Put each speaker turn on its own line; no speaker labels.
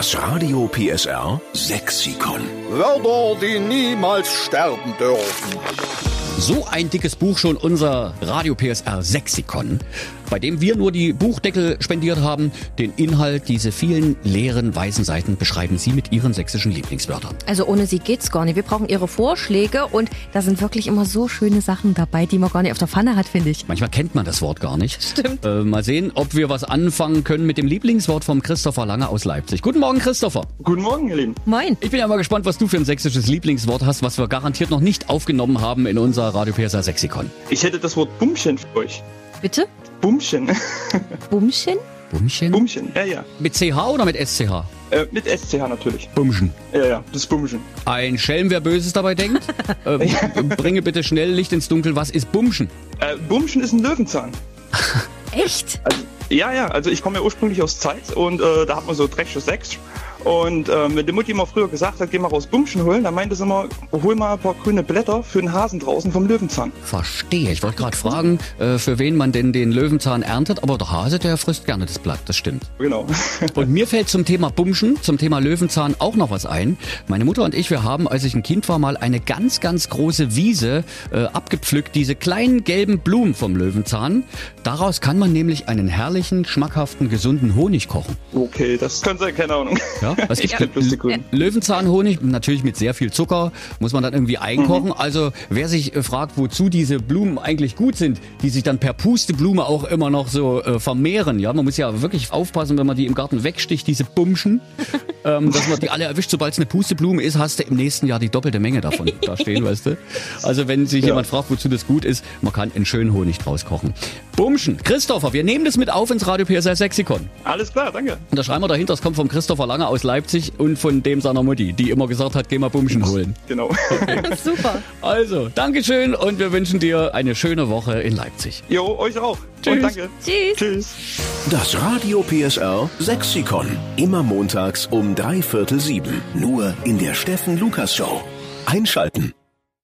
Das Radio PSR Sexikon.
Wörter, die niemals sterben dürfen.
So ein dickes Buch schon unser Radio PSR Sexikon, bei dem wir nur die Buchdeckel spendiert haben. Den Inhalt, diese vielen leeren weißen Seiten beschreiben Sie mit Ihren sächsischen Lieblingswörtern.
Also ohne sie geht's gar nicht. Wir brauchen Ihre Vorschläge und da sind wirklich immer so schöne Sachen dabei, die man gar nicht auf der Pfanne hat, finde ich.
Manchmal kennt man das Wort gar nicht.
Stimmt.
Äh, mal sehen, ob wir was anfangen können mit dem Lieblingswort vom Christopher Lange aus Leipzig. Guten Morgen, Christopher.
Guten Morgen, ihr Lieben.
Moin.
Ich bin ja mal gespannt, was du für ein sächsisches Lieblingswort hast, was wir garantiert noch nicht aufgenommen haben in unser Radio PSR Sexikon.
Ich hätte das Wort Bummchen für euch.
Bitte?
Bummchen.
Bumchen?
Bumchen?
Bummchen. Ja, ja.
Mit CH oder mit SCH?
Äh, mit SCH natürlich.
Bumschen.
Ja, ja, das Bummchen.
Ein Schelm, wer Böses dabei denkt. äh, bringe bitte schnell Licht ins Dunkel. Was ist Bumschen?
Äh, Bummchen ist ein Löwenzahn.
Echt?
Also, ja, ja, also ich komme ja ursprünglich aus Zeitz und äh, da hat man so dreckiges Sechs. Und ähm, wenn die Mutti immer früher gesagt hat, geh mal raus Bummchen holen, dann meinte sie immer, hol mal ein paar grüne Blätter für den Hasen draußen vom Löwenzahn.
Verstehe. Ich wollte gerade fragen, äh, für wen man denn den Löwenzahn erntet, aber der Hase, der frisst gerne das Blatt, das stimmt.
Genau.
Und mir fällt zum Thema Bumschen, zum Thema Löwenzahn auch noch was ein. Meine Mutter und ich, wir haben, als ich ein Kind war, mal eine ganz, ganz große Wiese äh, abgepflückt, diese kleinen gelben Blumen vom Löwenzahn. Daraus kann man nämlich einen herrlichen, schmackhaften, gesunden Honig kochen.
Okay, das könnte sein, keine Ahnung.
Ja, was
bloß die Grünen.
Löwenzahnhonig, natürlich mit sehr viel Zucker, muss man dann irgendwie einkochen.
Mhm.
Also wer sich äh, fragt, wozu diese Blumen eigentlich gut sind, die sich dann per Pusteblume auch immer noch so äh, vermehren. Ja, man muss ja wirklich aufpassen, wenn man die im Garten wegsticht, diese Bumschen, ähm, dass man die alle erwischt. Sobald es eine Pusteblume ist, hast du im nächsten Jahr die doppelte Menge davon da stehen, weißt du. Also wenn sich jemand fragt, wozu das gut ist, man kann einen schönen Honig draus kochen. Bumschen, Christopher, wir nehmen das mit auf ins Radio PSR Sexikon.
Alles klar, danke.
Und da schreiben wir dahinter, das kommt vom Christopher Lange aus Leipzig und von dem seiner Mutti, die immer gesagt hat, geh mal Bumschen holen.
Genau.
Super.
Also, Dankeschön und wir wünschen dir eine schöne Woche in Leipzig.
jo, euch auch.
Tschüss.
Und danke.
Tschüss.
Tschüss.
Das Radio PSR Sexikon. Immer montags um sieben. Nur in der Steffen Lukas Show. Einschalten.